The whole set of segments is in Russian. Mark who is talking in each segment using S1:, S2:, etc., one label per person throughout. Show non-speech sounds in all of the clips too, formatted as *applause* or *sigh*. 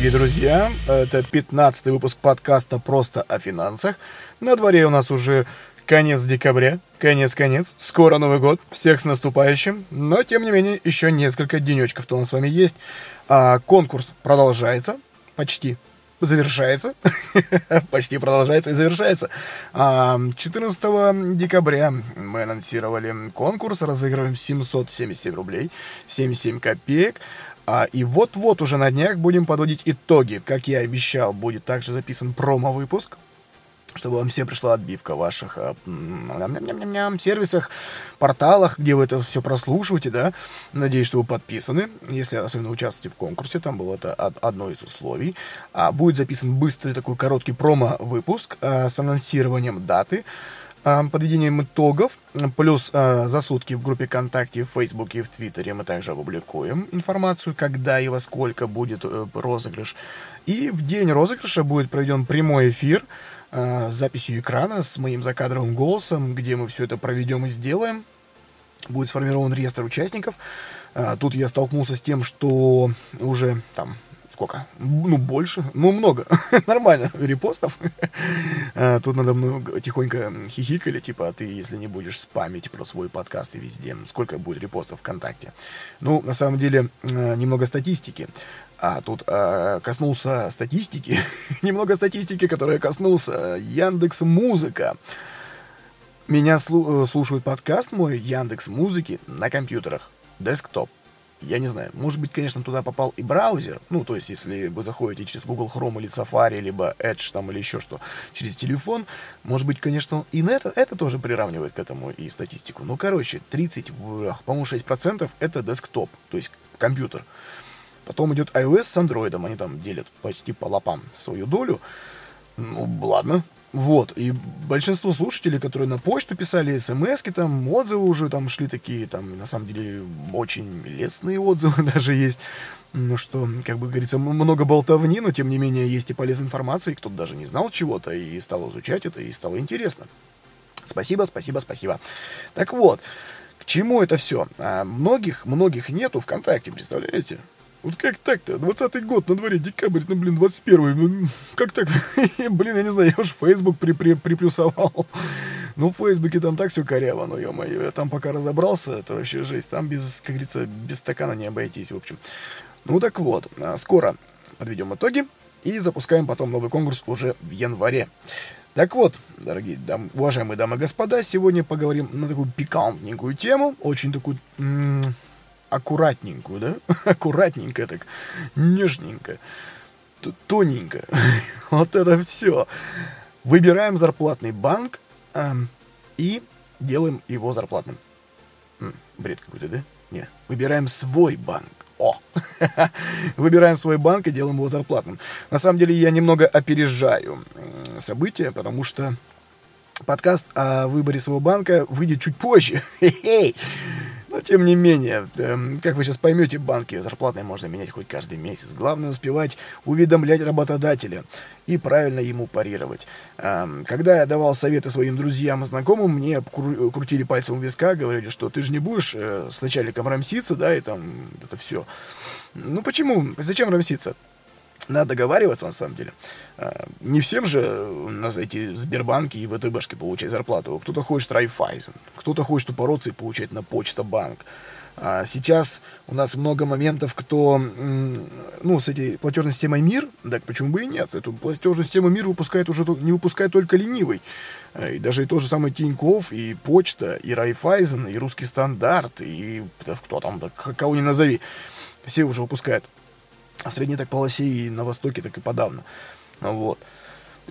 S1: дорогие друзья! Это 15 выпуск подкаста «Просто о финансах». На дворе у нас уже конец декабря, конец-конец, скоро Новый год, всех с наступающим, но, тем не менее, еще несколько денечков-то у нас с вами есть. А, конкурс продолжается, почти завершается, *laughs* почти продолжается и завершается. 14 декабря мы анонсировали конкурс, разыгрываем 777 рублей, 77 копеек. А, и вот-вот уже на днях будем подводить итоги. Как я обещал, будет также записан промо-выпуск, чтобы вам всем пришла отбивка в ваших а, сервисах, порталах, где вы это все прослушиваете, да. Надеюсь, что вы подписаны. Если особенно участвуете в конкурсе, там было это одно из условий. А, будет записан быстрый такой короткий промо-выпуск а, с анонсированием даты подведением итогов, плюс э, за сутки в группе ВКонтакте, в Фейсбуке и в Твиттере мы также опубликуем информацию, когда и во сколько будет э, розыгрыш. И в день розыгрыша будет проведен прямой эфир э, с записью экрана, с моим закадровым голосом, где мы все это проведем и сделаем. Будет сформирован реестр участников. Тут я столкнулся с тем, что уже там сколько? Ну, больше. Ну, много. *laughs* Нормально. Репостов. А, тут надо мной тихонько хихикали, типа, а ты, если не будешь спамить про свой подкаст и везде, сколько будет репостов ВКонтакте? Ну, на самом деле, а, немного статистики. А тут а, коснулся статистики. *laughs* немного статистики, которая коснулся Яндекс Музыка. Меня слу- э, слушают подкаст мой Яндекс Музыки на компьютерах. Десктоп я не знаю, может быть, конечно, туда попал и браузер, ну, то есть, если вы заходите через Google Chrome или Safari, либо Edge там или еще что, через телефон, может быть, конечно, и на это, это тоже приравнивает к этому и статистику. Ну, короче, 30, по-моему, 6% это десктоп, то есть компьютер. Потом идет iOS с Android, они там делят почти по лапам свою долю. Ну, ладно, вот, и большинство слушателей, которые на почту писали смс там, отзывы уже там шли такие, там, на самом деле, очень лестные отзывы *laughs* даже есть. Ну что, как бы говорится, много болтовни, но тем не менее есть и полезная информация, и кто-то даже не знал чего-то, и стал изучать это, и стало интересно. Спасибо, спасибо, спасибо. Так вот, к чему это все? А многих, многих нету ВКонтакте, представляете? Вот как так-то? 20 год, на дворе декабрь, ну, блин, 21 ну, как так? *laughs* блин, я не знаю, я уж Facebook при -при приплюсовал. ну, в Фейсбуке там так все коряво, ну, ё-моё, я там пока разобрался, это вообще жесть. Там без, как говорится, без стакана не обойтись, в общем. Ну, так вот, а, скоро подведем итоги и запускаем потом новый конкурс уже в январе. Так вот, дорогие дам, уважаемые дамы и господа, сегодня поговорим на такую пикантненькую тему, очень такую аккуратненькую, да? *laughs* Аккуратненько так, нежненько, тоненько. *laughs* вот это все. Выбираем зарплатный банк э, и делаем его зарплатным. Бред какой-то, да? Не, выбираем свой банк. О! *laughs* Выбираем свой банк и делаем его зарплатным. На самом деле я немного опережаю события, потому что подкаст о выборе своего банка выйдет чуть позже. Тем не менее, эм, как вы сейчас поймете, банки зарплатные можно менять хоть каждый месяц. Главное успевать уведомлять работодателя и правильно ему парировать. Эм, когда я давал советы своим друзьям и знакомым, мне крутили пальцем у виска, говорили, что ты же не будешь э, с начальником рамситься, да, и там это все. Ну почему? Зачем рамситься? Надо договариваться, на самом деле. А, не всем же у нас эти Сбербанки и ВТБшки получать зарплату. Кто-то хочет Райфайзен, кто-то хочет упороться и получать на почта банк. А сейчас у нас много моментов, кто, ну, с этой платежной системой МИР, так почему бы и нет? Эту платежную систему МИР выпускает уже, не выпускает только ленивый. И даже и тот же самый Тиньков, и Почта, и Райфайзен, и Русский Стандарт, и кто там, кого не назови. Все уже выпускают в средней так полосе и на востоке, так и подавно. Вот.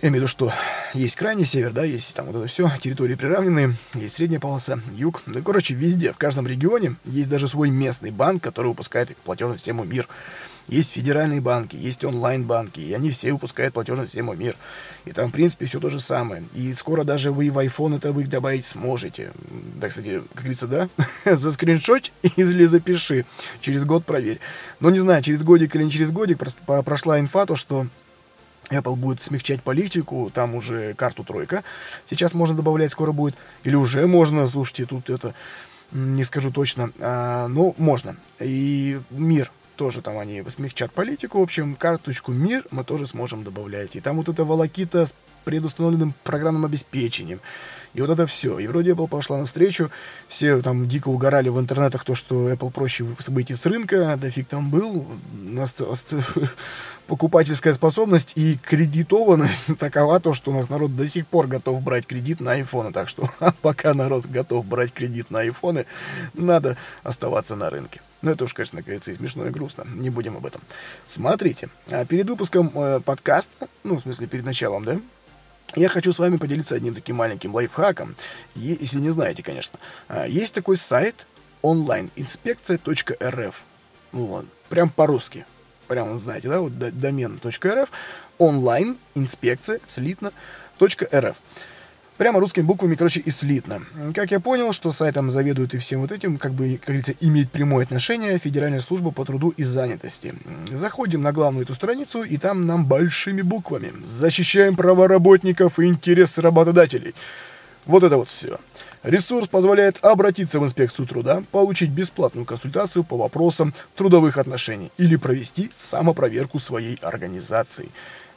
S1: Я имею в виду, что есть крайний север, да, есть там вот это все, территории приравненные, есть средняя полоса, юг. Ну, короче, везде, в каждом регионе есть даже свой местный банк, который выпускает платежную систему МИР. Есть федеральные банки, есть онлайн-банки, и они все выпускают платежную систему МИР. И там, в принципе, все то же самое. И скоро даже вы в iPhone это вы добавить сможете. Да, кстати, как говорится, да? *laughs* За скриншот или запиши. Через год проверь. Но не знаю, через годик или не через годик, прошла инфа, то, что Apple будет смягчать политику, там уже карту тройка. Сейчас можно добавлять, скоро будет. Или уже можно, слушайте, тут это не скажу точно, а, но можно. И мир тоже там они смягчат политику. В общем, карточку «Мир» мы тоже сможем добавлять. И там вот эта волокита с предустановленным программным обеспечением. И вот это все. И вроде Apple пошла навстречу. Все там дико угорали в интернетах то, что Apple проще выйти с рынка. Да фиг там был. *laughs* Покупательская способность и кредитованность *laughs* такова то, что у нас народ до сих пор готов брать кредит на айфоны. Так что *laughs* пока народ готов брать кредит на айфоны, надо оставаться на рынке. Ну, это уж, конечно, кажется, и смешно, и грустно. Не будем об этом. Смотрите, а перед выпуском э, подкаста, ну, в смысле, перед началом, да, я хочу с вами поделиться одним таким маленьким лайфхаком, если не знаете, конечно. А, есть такой сайт онлайнинспекция.рф. Вот, прям по-русски. Прям, вот знаете, да, вот домен.рф, онлайн, инспекция, слитно, .рф. Прямо русскими буквами, короче, и слитно. Как я понял, что сайтом заведует и всем вот этим, как бы, как говорится, имеет прямое отношение Федеральная служба по труду и занятости. Заходим на главную эту страницу, и там нам большими буквами «Защищаем права работников и интересы работодателей». Вот это вот все. Ресурс позволяет обратиться в инспекцию труда, получить бесплатную консультацию по вопросам трудовых отношений или провести самопроверку своей организации.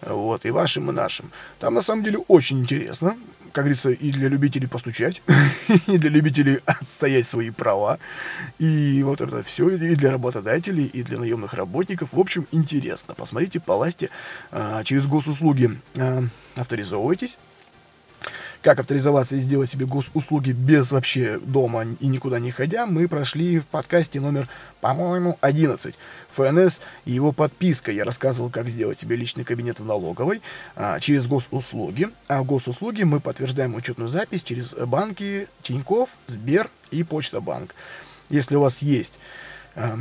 S1: Вот, и вашим, и нашим. Там на самом деле очень интересно как говорится, и для любителей постучать, *laughs* и для любителей отстоять свои права, и вот это все, и для работодателей, и для наемных работников. В общем, интересно. Посмотрите по ласте а, через госуслуги а, авторизовывайтесь, как авторизоваться и сделать себе госуслуги без вообще дома и никуда не ходя, мы прошли в подкасте номер, по-моему, 11. ФНС и его подписка. Я рассказывал, как сделать себе личный кабинет в налоговой а, через госуслуги. А в госуслуги мы подтверждаем учетную запись через банки Тиньков, Сбер и Почта Банк. Если у вас есть а,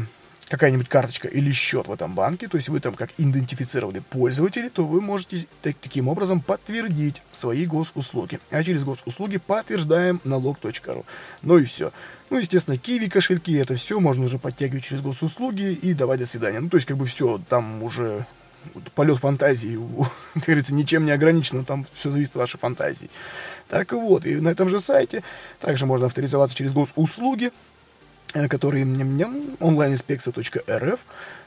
S1: какая-нибудь карточка или счет в этом банке, то есть вы там как идентифицированный пользователь, то вы можете так, таким образом подтвердить свои госуслуги. А через госуслуги подтверждаем налог.ру. Ну и все. Ну, естественно, киви кошельки, это все можно уже подтягивать через госуслуги и давать до свидания. Ну, то есть, как бы все, там уже полет фантазии, *laughs* как говорится, ничем не ограничено, там все зависит от вашей фантазии. Так вот, и на этом же сайте также можно авторизоваться через госуслуги, Э, которые онлайн-инспекция.рф,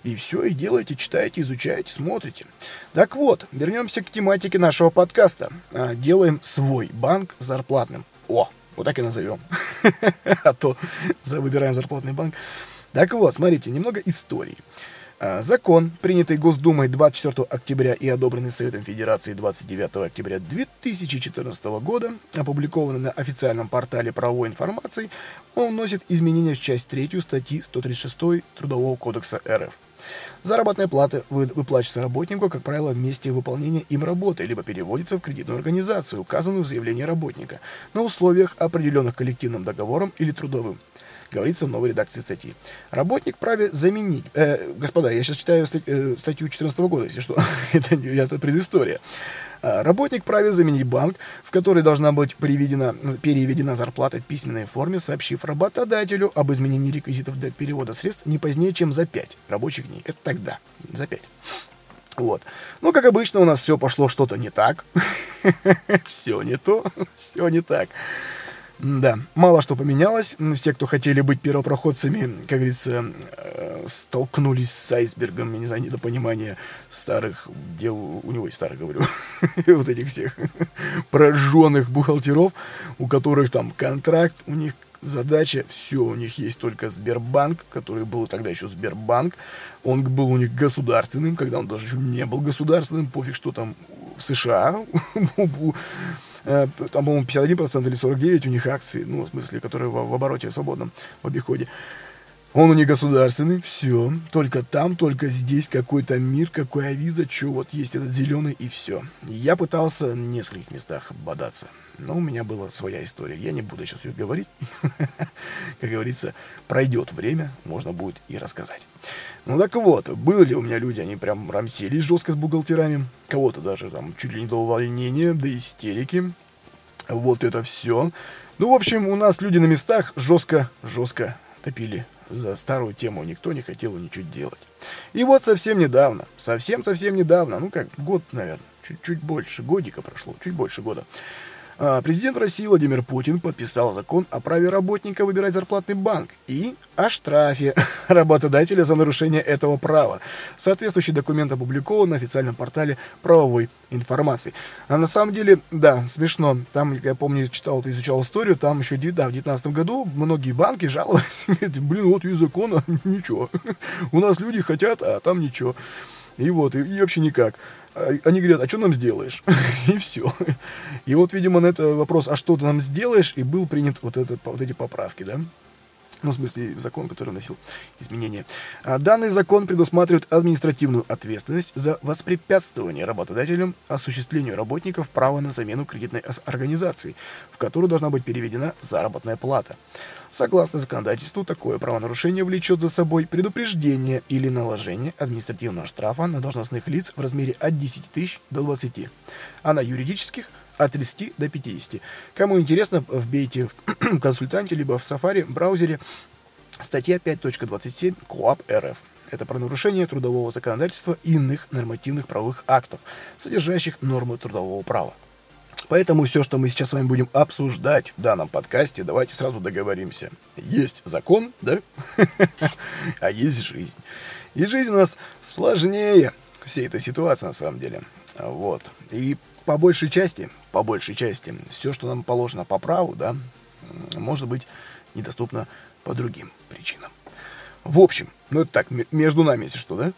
S1: и все, и делаете, читаете, изучаете, смотрите. Так вот, вернемся к тематике нашего подкаста. А, делаем свой банк зарплатным. О, вот так и назовем. *laughs* А то выбираем зарплатный банк. Так вот, смотрите, немного истории. А, закон, принятый Госдумой 24 октября и одобренный Советом Федерации 29 октября 2014 года, опубликованный на официальном портале правовой информации, он вносит изменения в часть 3 статьи 136 Трудового кодекса РФ. Заработная плата выплачивается работнику, как правило, в месте выполнения им работы, либо переводится в кредитную организацию, указанную в заявлении работника, на условиях, определенных коллективным договором или трудовым говорится в новой редакции статьи. Работник праве заменить... Э, господа, я сейчас читаю стать, э, статью 2014 года, если что. *laughs* это, это предыстория. А, работник праве заменить банк, в который должна быть переведена, переведена зарплата в письменной форме, сообщив работодателю об изменении реквизитов для перевода средств не позднее, чем за 5 рабочих дней. Это тогда, за 5. Вот. Ну, как обычно, у нас все пошло что-то не так. *laughs* все не то, *laughs* все не так. Да, мало что поменялось. Все, кто хотели быть первопроходцами, как говорится, э, столкнулись с айсбергом, я не знаю, недопонимания старых, где у, него есть старых, говорю, *laughs* вот этих всех *laughs* прожженных бухгалтеров, у которых там контракт, у них задача, все, у них есть только Сбербанк, который был тогда еще Сбербанк, он был у них государственным, когда он даже еще не был государственным, пофиг, что там в США *laughs* Э, там, по-моему, 51% или 49% у них акций, ну, в смысле, которые в, в обороте, свободном, в обиходе. Он у них государственный, все. Только там, только здесь какой-то мир, какая виза, что вот есть этот зеленый и все. Я пытался в нескольких местах бодаться. Но у меня была своя история. Я не буду сейчас ее говорить. *laughs* Как говорится, пройдет время, можно будет и рассказать. Ну так вот, были у меня люди, они прям рамселись жестко с бухгалтерами. Кого-то даже там чуть ли не до увольнения, до истерики. Вот это все. Ну, в общем, у нас люди на местах жестко, жестко топили за старую тему никто не хотел ничего делать. И вот совсем недавно, совсем-совсем недавно, ну как, год, наверное, чуть-чуть больше, годика прошло, чуть больше года, президент России Владимир Путин подписал закон о праве работника выбирать зарплатный банк и о штрафе *laughs* работодателя за нарушение этого права. Соответствующий документ опубликован на официальном портале правовой информации. А на самом деле, да, смешно. Там, я помню, читал, изучал историю, там еще да, в 2019 году многие банки жаловались, *laughs* блин, вот есть закон, а *laughs* ничего. У нас люди хотят, а там ничего. И вот, и, и вообще никак. А, они говорят, а что нам сделаешь? *laughs* и все. И вот, видимо, на этот вопрос, а что ты нам сделаешь, и был принят вот, это, вот эти поправки, да? Ну, в смысле, закон, который вносил изменения. А данный закон предусматривает административную ответственность за воспрепятствование работодателям осуществлению работников права на замену кредитной организации, в которую должна быть переведена заработная плата. Согласно законодательству, такое правонарушение влечет за собой предупреждение или наложение административного штрафа на должностных лиц в размере от 10 тысяч до 20, а на юридических – от 30 до 50. Кому интересно, вбейте в *clears throat* консультанте, либо в Safari браузере статья 5.27 КОАП РФ. Это про нарушение трудового законодательства и иных нормативных правовых актов, содержащих нормы трудового права. Поэтому все, что мы сейчас с вами будем обсуждать в данном подкасте, давайте сразу договоримся. Есть закон, да? *laughs* А есть жизнь. И жизнь у нас сложнее всей этой ситуации на самом деле. Вот. И по большей части, по большей части, все, что нам положено по праву, да, может быть недоступно по другим причинам. В общем, ну это так, между нами, если что, да?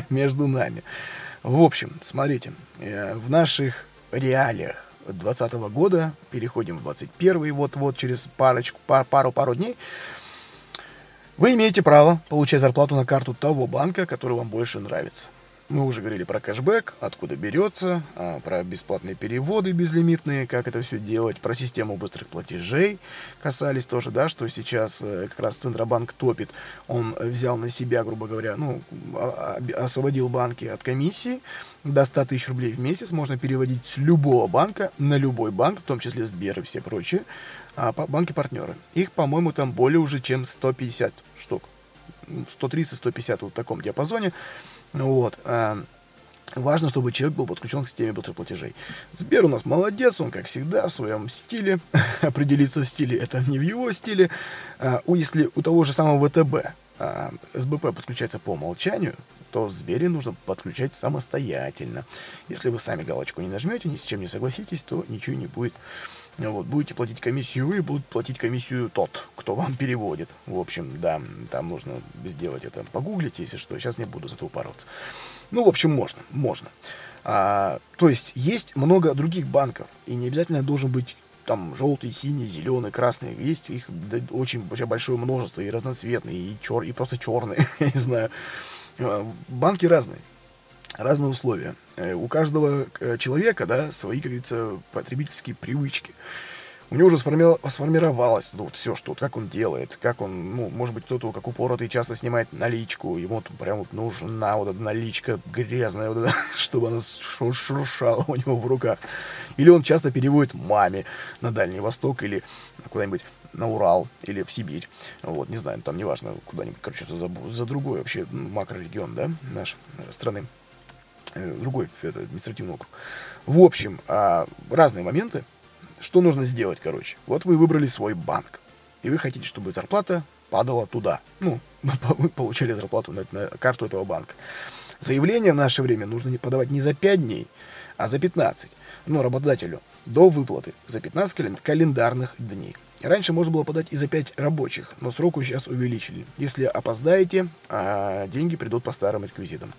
S1: *laughs* между нами. В общем, смотрите, э, в наших реалиях 2020 года, переходим в 21 вот-вот через парочку, пару-пару дней, вы имеете право получать зарплату на карту того банка, который вам больше нравится. Мы уже говорили про кэшбэк, откуда берется, а, про бесплатные переводы безлимитные, как это все делать, про систему быстрых платежей касались тоже, да, что сейчас э, как раз Центробанк топит. Он взял на себя, грубо говоря, ну, а, а, освободил банки от комиссии. До 100 тысяч рублей в месяц можно переводить с любого банка на любой банк, в том числе Сбер и все прочие, банки-партнеры. Их, по-моему, там более уже, чем 150 штук. 130-150 вот в таком диапазоне. Вот. А, важно, чтобы человек был подключен к системе платежей. Сбер у нас молодец, он, как всегда, в своем стиле. *laughs* Определиться в стиле, это не в его стиле. А, если у того же самого ВТБ а, СБП подключается по умолчанию, то в Сбере нужно подключать самостоятельно. Если вы сами галочку не нажмете, ни с чем не согласитесь, то ничего не будет. Вот, будете платить комиссию вы, будут платить комиссию тот, кто вам переводит. В общем, да, там нужно сделать это. Погуглите, если что. Сейчас не буду за это упарываться. Ну, в общем, можно, можно. А, то есть, есть много других банков, и не обязательно должен быть там желтый, синий, зеленый, красный. Есть их очень, очень большое множество, и разноцветные, и, чер, и просто черные, *laughs* я не знаю. А, банки разные разные условия. Э, у каждого э, человека, да, свои, как говорится, потребительские привычки. У него уже сформировалось ну, вот все, что, вот, как он делает, как он, ну, может быть, кто-то, как упоротый, часто снимает наличку, ему вот прям вот нужна вот эта наличка грязная, вот эта, *laughs* чтобы она шуршала у него в руках. Или он часто переводит маме на Дальний Восток или куда-нибудь на Урал или в Сибирь. Вот, не знаю, там неважно, куда-нибудь, короче, за, за другой вообще макрорегион, да, нашей страны. Э, другой административный округ. В общем, а, разные моменты. Что нужно сделать, короче? Вот вы выбрали свой банк, и вы хотите, чтобы зарплата падала туда. Ну, *laughs* вы получали зарплату на, на карту этого банка. Заявление в наше время нужно не подавать не за 5 дней, а за 15. Ну, работодателю. До выплаты. За 15 календарных дней. Раньше можно было подать и за 5 рабочих, но сроку сейчас увеличили. Если опоздаете, а деньги придут по старым реквизитам.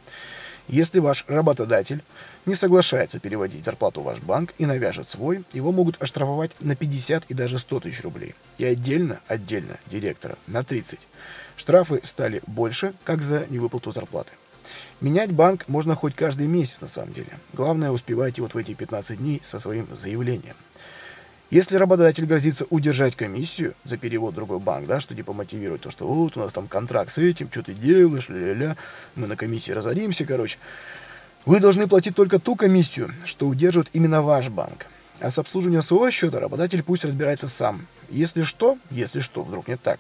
S1: Если ваш работодатель не соглашается переводить зарплату в ваш банк и навяжет свой, его могут оштрафовать на 50 и даже 100 тысяч рублей. И отдельно, отдельно директора на 30. Штрафы стали больше, как за невыплату зарплаты. Менять банк можно хоть каждый месяц на самом деле. Главное, успевайте вот в эти 15 дней со своим заявлением. Если работодатель грозится удержать комиссию за перевод в другой банк, да, что типа мотивирует то, что вот у нас там контракт с этим, что ты делаешь, ля-ля-ля, мы на комиссии разоримся, короче. Вы должны платить только ту комиссию, что удерживает именно ваш банк. А с обслуживанием своего счета работодатель пусть разбирается сам. Если что, если что, вдруг не так.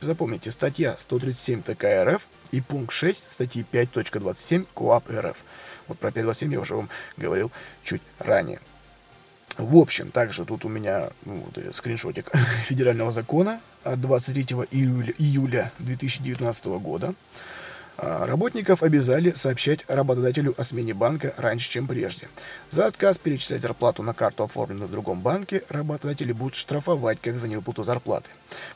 S1: Запомните, статья 137 ТК РФ и пункт 6 статьи 5.27 КОАП РФ. Вот про 5.27 я уже вам говорил чуть ранее. В общем, также тут у меня ну, вот, скриншотик *laughs* федерального закона от 23 июля, июля 2019 года. А, работников обязали сообщать работодателю о смене банка раньше, чем прежде. За отказ перечислять зарплату на карту, оформленную в другом банке, работодатели будут штрафовать как за невыплату зарплаты.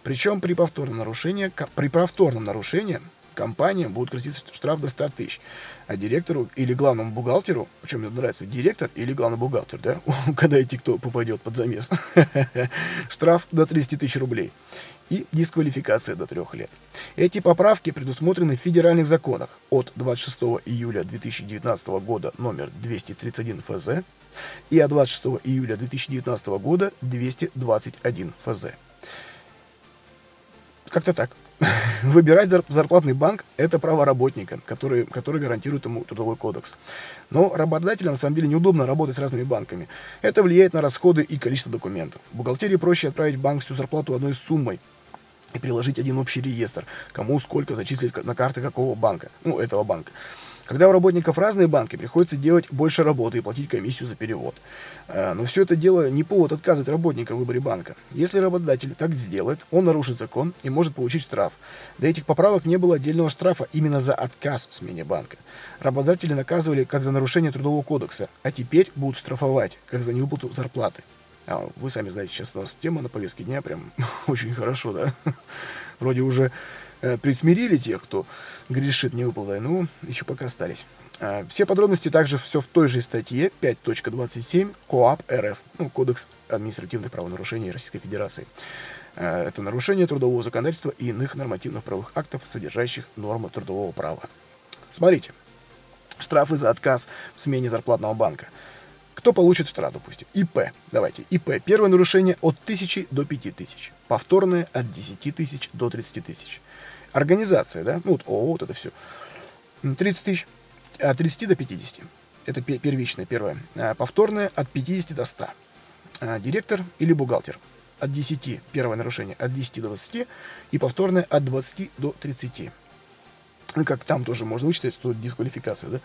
S1: Причем при повторном нарушении, при повторном нарушении компания будет грозить штраф до 100 тысяч. А директору или главному бухгалтеру, причем мне нравится директор или главный бухгалтер, да, *laughs* угадайте, кто попадет под замес, *laughs* штраф до 30 тысяч рублей и дисквалификация до трех лет. Эти поправки предусмотрены в федеральных законах от 26 июля 2019 года номер 231 ФЗ и от 26 июля 2019 года 221 ФЗ. Как-то так. *laughs* Выбирать зарплатный банк – это право работника, который, который гарантирует ему трудовой кодекс. Но работодателям, на самом деле, неудобно работать с разными банками. Это влияет на расходы и количество документов. В бухгалтерии проще отправить в банк всю зарплату одной суммой, и приложить один общий реестр, кому сколько зачислить на карты какого банка, ну, этого банка. Когда у работников разные банки, приходится делать больше работы и платить комиссию за перевод. Э, но все это дело не повод отказывать работника в выборе банка. Если работодатель так сделает, он нарушит закон и может получить штраф. До этих поправок не было отдельного штрафа именно за отказ в смене банка. Работодатели наказывали как за нарушение трудового кодекса, а теперь будут штрафовать, как за невыплату зарплаты. А вы сами знаете, сейчас у нас тема на повестке дня прям *laughs* очень хорошо, да? Вроде уже присмирили тех, кто грешит невыплатой, ну, еще пока остались. А, все подробности также все в той же статье 5.27 КОАП РФ, ну, Кодекс административных правонарушений Российской Федерации. А, это нарушение трудового законодательства и иных нормативных правовых актов, содержащих нормы трудового права. Смотрите, штрафы за отказ в смене зарплатного банка – кто получит штраф, допустим? ИП. Давайте. ИП. Первое нарушение от 1000 до 5000. Повторное от 10 тысяч до 30 тысяч. Организация, да? Ну, вот ООО, вот это все. 30 тысяч. От 30 до 50. Это первичное, первое. А повторное от 50 до 100. А директор или бухгалтер. От 10. Первое нарушение от 10 до 20. И повторное от 20 до 30. Ну, как там тоже можно вычитать, что дисквалификация, да?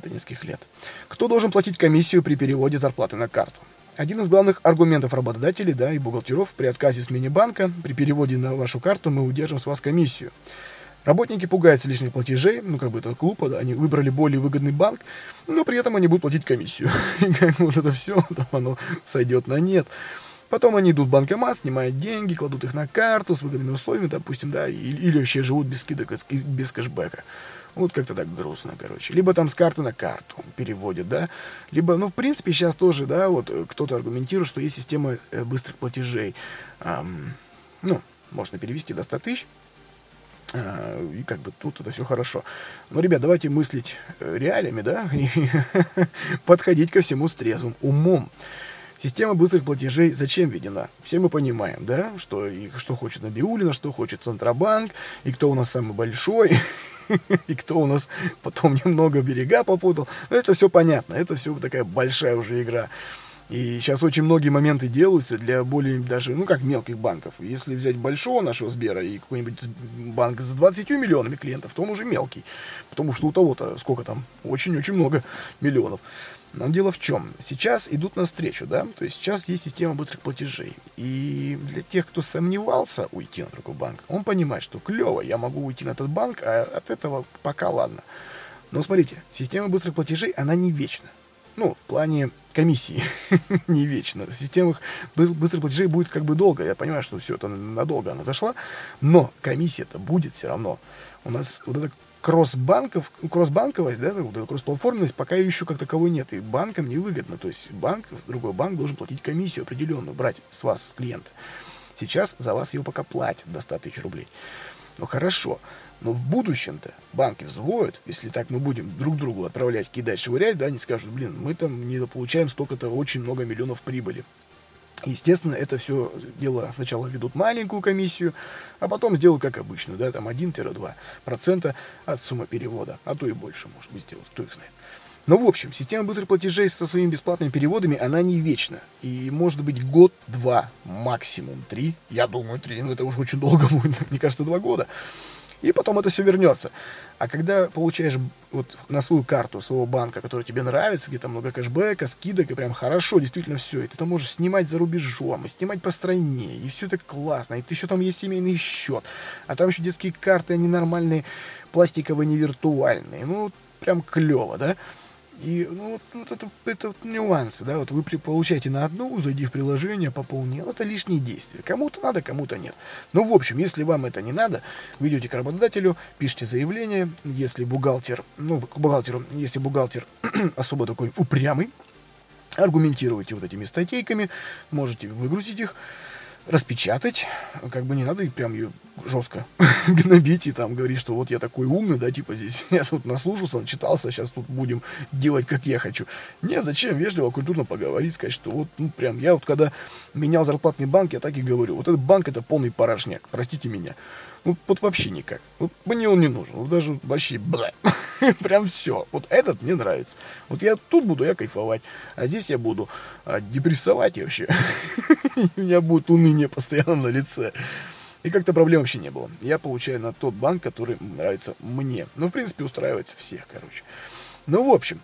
S1: до нескольких лет. Кто должен платить комиссию при переводе зарплаты на карту? Один из главных аргументов работодателей да, и бухгалтеров при отказе в смене банка, при переводе на вашу карту мы удержим с вас комиссию. Работники пугаются лишних платежей, ну как бы это глупо, да, они выбрали более выгодный банк, но при этом они будут платить комиссию. *laughs* И как вот это все, там оно сойдет на нет. Потом они идут в банкомат, снимают деньги, кладут их на карту с выгодными условиями, допустим, да, или, или вообще живут без скидок, без кэшбэка. Вот как-то так грустно, короче. Либо там с карты на карту переводят, да. Либо, ну, в принципе, сейчас тоже, да, вот э, кто-то аргументирует, что есть система э, быстрых платежей. Эм, ну, можно перевести до 100 тысяч, э, и как бы тут это все хорошо. Но, ребят, давайте мыслить реалиями, да, *laughs* и подходить ко всему с трезвым умом. Система быстрых платежей зачем введена? Все мы понимаем, да, что, и, что хочет Набиулина, что хочет Центробанк, и кто у нас самый большой, *laughs* *laughs* и кто у нас потом немного берега попутал. Ну, это все понятно, это все такая большая уже игра. И сейчас очень многие моменты делаются для более даже, ну как мелких банков. Если взять большого нашего Сбера и какой-нибудь банк с 20 миллионами клиентов, то он уже мелкий. Потому что у того-то сколько там? Очень-очень много миллионов. Но дело в чем? Сейчас идут навстречу, да? То есть сейчас есть система быстрых платежей. И для тех, кто сомневался уйти на другой банк, он понимает, что клево, я могу уйти на этот банк, а от этого пока ладно. Но смотрите, система быстрых платежей, она не вечна. Ну, в плане комиссии *laughs* не вечно. Система быстрых платежей будет как бы долго. Я понимаю, что все это надолго она зашла, но комиссия-то будет все равно. У нас вот это кросс-банков, кросс-банковость, да, вот эта кросс-платформенность пока еще как таковой нет, и банкам невыгодно. То есть банк, другой банк должен платить комиссию определенную, брать с вас, с клиента. Сейчас за вас ее пока платят до 100 тысяч рублей. Ну хорошо, но в будущем-то банки взвоют, если так мы будем друг другу отправлять, кидать, швырять, да, они скажут, блин, мы там не получаем столько-то очень много миллионов прибыли. Естественно, это все дело сначала ведут маленькую комиссию, а потом сделают как обычно, да, там 1-2% от суммы перевода, а то и больше, может быть, сделают, кто их знает. Но, в общем, система быстрых платежей со своими бесплатными переводами, она не вечна. И может быть год, два, максимум три. Я думаю, три, но это уже очень долго *laughs* будет, мне кажется, два года. И потом это все вернется. А когда получаешь вот на свою карту своего банка, который тебе нравится, где там много кэшбэка, скидок, и прям хорошо, действительно все, и ты там можешь снимать за рубежом, и снимать по стране, и все это классно, и ты еще там есть семейный счет, а там еще детские карты, они нормальные, пластиковые, не виртуальные, ну, прям клево, да? И ну, вот, вот это, это вот нюансы, да, вот вы получаете на одну, зайди в приложение, пополнил, это лишние действия. Кому-то надо, кому-то нет. Ну, в общем, если вам это не надо, вы идете к работодателю, пишите заявление, если бухгалтер, ну, к бухгалтеру, если бухгалтер *clears throat* особо такой упрямый, аргументируйте вот этими статейками, можете выгрузить их, распечатать, как бы не надо и прям ее жестко *laughs* гнобить и там говорить, что вот я такой умный, да, типа здесь *laughs* я тут наслушался, начитался, сейчас тут будем делать, как я хочу. Нет, зачем вежливо, культурно поговорить, сказать, что вот, ну, прям, я вот когда менял зарплатный банк, я так и говорю, вот этот банк это полный порожняк, простите меня. Ну, вот вообще никак. Вот мне он не нужен. Вот даже вообще, бля. *laughs* Прям все. Вот этот мне нравится. Вот я тут буду я кайфовать. А здесь я буду а, депрессовать и вообще. *laughs* У меня будет уныние постоянно на лице. И как-то проблем вообще не было. Я получаю на тот банк, который нравится мне. Ну, в принципе, устраивает всех, короче. Ну, в общем,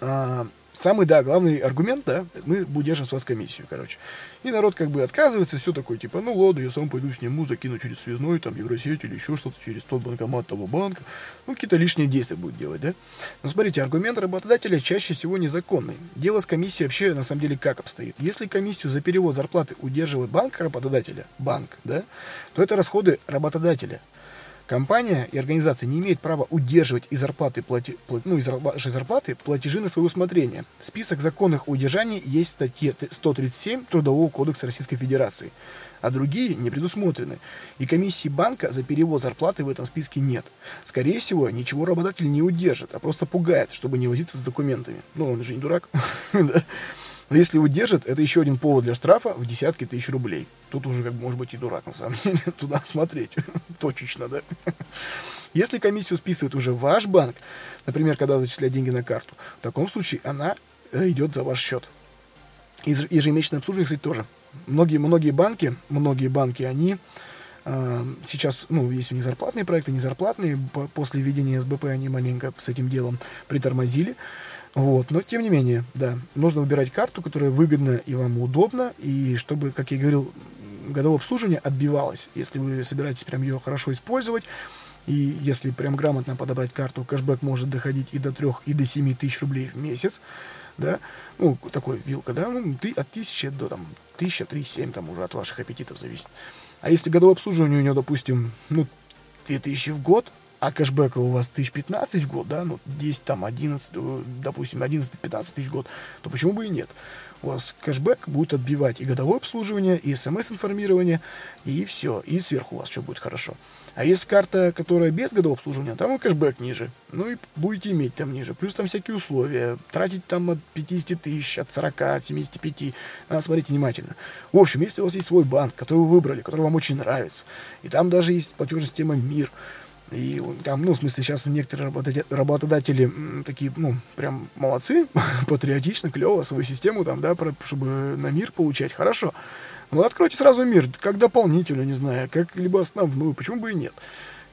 S1: а, самый, да, главный аргумент, да, мы удержим с вас комиссию, короче. И народ как бы отказывается, все такое, типа, ну ладно, я сам пойду сниму, закину через связной, там, Евросеть или еще что-то, через тот банкомат того банка. Ну, какие-то лишние действия будет делать, да. Но смотрите, аргумент работодателя чаще всего незаконный. Дело с комиссией вообще, на самом деле, как обстоит. Если комиссию за перевод зарплаты удерживает банк работодателя, банк, да, то это расходы работодателя. Компания и организация не имеют права удерживать из зарплаты, плати, ну, из вашей зарплаты платежи на свое усмотрение. Список законных удержаний есть в статье 137 Трудового кодекса Российской Федерации, а другие не предусмотрены. И комиссии банка за перевод зарплаты в этом списке нет. Скорее всего, ничего работодатель не удержит, а просто пугает, чтобы не возиться с документами. Ну, он же не дурак. *laughs* Но если удержит, это еще один повод для штрафа в десятки тысяч рублей. Тут уже, как может быть, и дурак, на самом *laughs* деле, туда смотреть. *laughs* Точечно, да? Если комиссию списывает уже ваш банк, например, когда зачисляет деньги на карту, в таком случае она э, идет за ваш счет. Ежемесячное обслуживание, кстати, тоже. Многие, многие банки, многие банки, они э, сейчас, ну, есть у них зарплатные проекты, не зарплатные. После введения СБП они маленько с этим делом притормозили. Вот, но тем не менее, да, нужно выбирать карту, которая выгодна и вам удобна, и чтобы, как я говорил, годовое обслуживание отбивалось. Если вы собираетесь прям ее хорошо использовать, и если прям грамотно подобрать карту, кэшбэк может доходить и до 3, и до 7 тысяч рублей в месяц, да, ну, такой вилка, да, ну, ты, от 1000 до, там, 1000, 3, 7, там, уже от ваших аппетитов зависит. А если годовое обслуживание у нее, допустим, ну, 2000 в год, а кэшбэка у вас тысяч 15 в год, да, ну 10, там 11, э, допустим, 11-15 тысяч в год, то почему бы и нет? У вас кэшбэк будет отбивать и годовое обслуживание, и смс-информирование, и все, и сверху у вас что будет хорошо. А есть карта, которая без годового обслуживания, там и кэшбэк ниже, ну и будете иметь там ниже, плюс там всякие условия, тратить там от 50 тысяч, от 40, от 75, надо смотреть внимательно. В общем, если у вас есть свой банк, который вы выбрали, который вам очень нравится, и там даже есть платежная система МИР, и там, ну, в смысле, сейчас некоторые работодатели такие, ну, прям молодцы, *laughs* патриотично, клево свою систему там, да, чтобы на мир получать, хорошо. Ну, откройте сразу мир, как дополнительную, не знаю, как либо основную, почему бы и нет.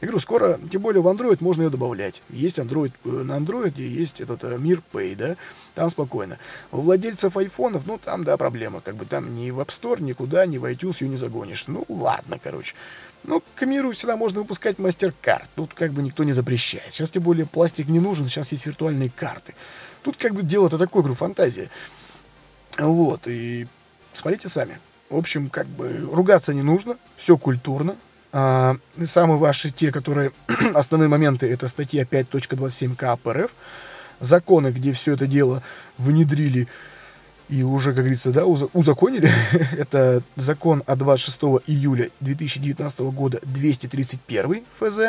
S1: Я говорю, скоро, тем более в Android можно ее добавлять. Есть Android, э, на Android есть этот э, Мир Pay, да, там спокойно. У владельцев айфонов, ну, там, да, проблема, как бы там ни в App Store, никуда, ни в iTunes ее не загонишь. Ну, ладно, короче. Ну, к миру всегда можно выпускать мастер-карт. Тут как бы никто не запрещает. Сейчас тем более пластик не нужен, сейчас есть виртуальные карты. Тут как бы дело-то такое, говорю, фантазия. Вот, и смотрите сами. В общем, как бы ругаться не нужно, все культурно, самые ваши, те, которые *clears throat* основные моменты, это статья 5.27 КАП РФ, законы, где все это дело внедрили и уже, как говорится, да, узаконили. *laughs* это закон от 26 июля 2019 года 231 ФЗ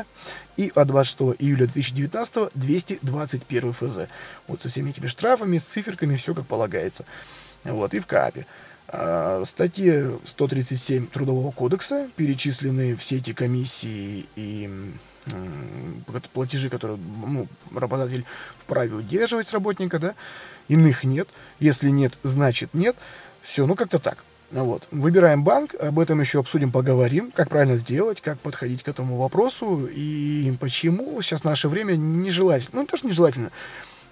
S1: и от 26 июля 2019 221 ФЗ. Вот со всеми этими штрафами, с циферками, все как полагается. Вот, и в КАПе. В статье 137 Трудового кодекса перечислены все эти комиссии и платежи, которые ну, работодатель вправе удерживать с работника, да, иных нет. Если нет, значит нет. Все, ну как-то так. Вот. Выбираем банк, об этом еще обсудим, поговорим, как правильно сделать, как подходить к этому вопросу и почему сейчас наше время нежелательно, ну не то, что нежелательно,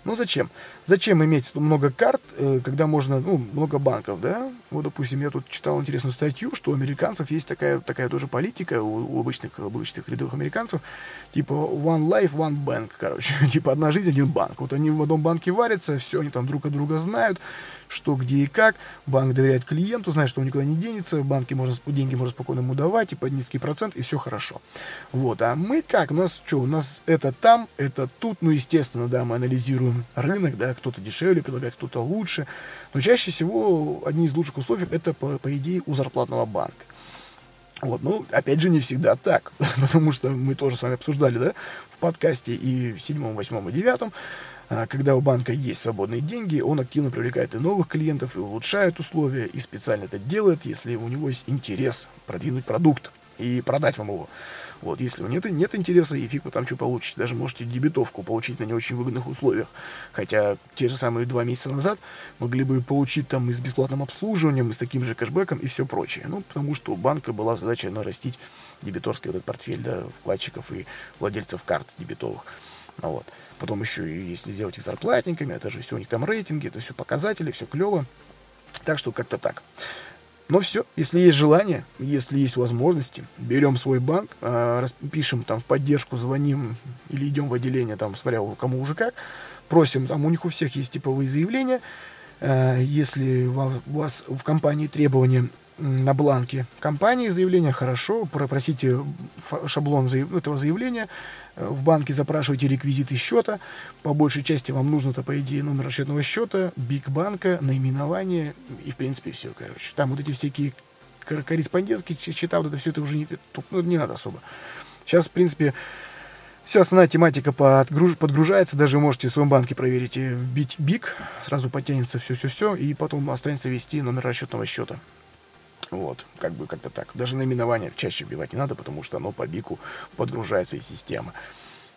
S1: ну зачем? Зачем иметь много карт, э, когда можно, ну, много банков, да? Вот, допустим, я тут читал интересную статью, что у американцев есть такая, такая тоже политика, у, у обычных, обычных рядовых американцев, типа one life, one bank, короче, *laughs* типа одна жизнь, один банк. Вот они в одном банке варятся, все, они там друг от друга знают, что, где и как. Банк доверяет клиенту, знает, что он никуда не денется, в банке можно, деньги можно спокойно ему давать, и под низкий процент, и все хорошо. Вот, а мы как? У нас что? У нас это там, это тут, ну, естественно, да, мы анализируем рынок, да, кто-то дешевле предлагает, кто-то лучше. Но чаще всего одни из лучших условий это, по, по идее, у зарплатного банка. Вот, ну, опять же, не всегда так, *laughs* потому что мы тоже с вами обсуждали, да, в подкасте и в седьмом, восьмом и девятом, а, когда у банка есть свободные деньги, он активно привлекает и новых клиентов, и улучшает условия, и специально это делает, если у него есть интерес продвинуть продукт и продать вам его. Вот, если у нет, нет интереса, и фиг вы там что получите. Даже можете дебетовку получить на не очень выгодных условиях. Хотя те же самые два месяца назад могли бы получить там и с бесплатным обслуживанием, и с таким же кэшбэком, и все прочее. Ну, потому что у банка была задача нарастить дебиторский этот портфель, да, вкладчиков и владельцев карт дебетовых. Ну, вот. Потом еще и если сделать их зарплатниками, это же все у них там рейтинги, это все показатели, все клево. Так что как-то так. Но все, если есть желание, если есть возможности, берем свой банк, э, пишем там в поддержку, звоним или идем в отделение, там, смотря кому уже как, просим, там у них у всех есть типовые заявления, э, если у вас в компании требования на бланке компании заявления, хорошо, пропросите шаблон этого заявления, э, в банке запрашивайте реквизиты счета, по большей части вам нужно-то, по идее, номер расчетного счета, биг банка, наименование и, в принципе, все, короче. Там вот эти всякие корреспондентские счета, вот это все это уже не, ну, не надо особо. Сейчас, в принципе, Вся основная тематика подгруж... подгружается, даже можете в своем банке проверить, вбить биг, сразу подтянется все-все-все, и потом останется ввести номер расчетного счета. Вот, как бы как-то так. Даже наименование чаще вбивать не надо, потому что оно по бику подгружается из системы.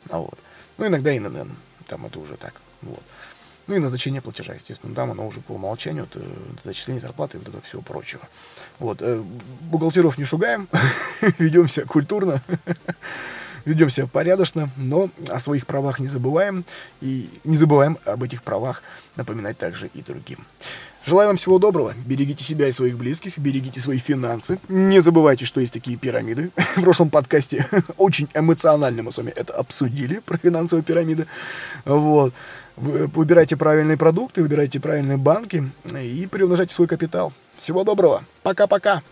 S1: А вот. Ну, иногда ИНН, там это уже так. Вот. Ну и назначение платежа, естественно. Там оно уже по умолчанию, это зачисление зарплаты и вот это всего прочего. Вот. Э, бухгалтеров не шугаем, *laughs* ведем себя культурно, *laughs* ведем себя порядочно, но о своих правах не забываем. И не забываем об этих правах напоминать также и другим. Желаю вам всего доброго. Берегите себя и своих близких, берегите свои финансы. Не забывайте, что есть такие пирамиды. *laughs* В прошлом подкасте *laughs* очень эмоционально мы с вами это обсудили, про финансовые пирамиды. Вот. Вы выбирайте правильные продукты, выбирайте правильные банки и приумножайте свой капитал. Всего доброго. Пока-пока.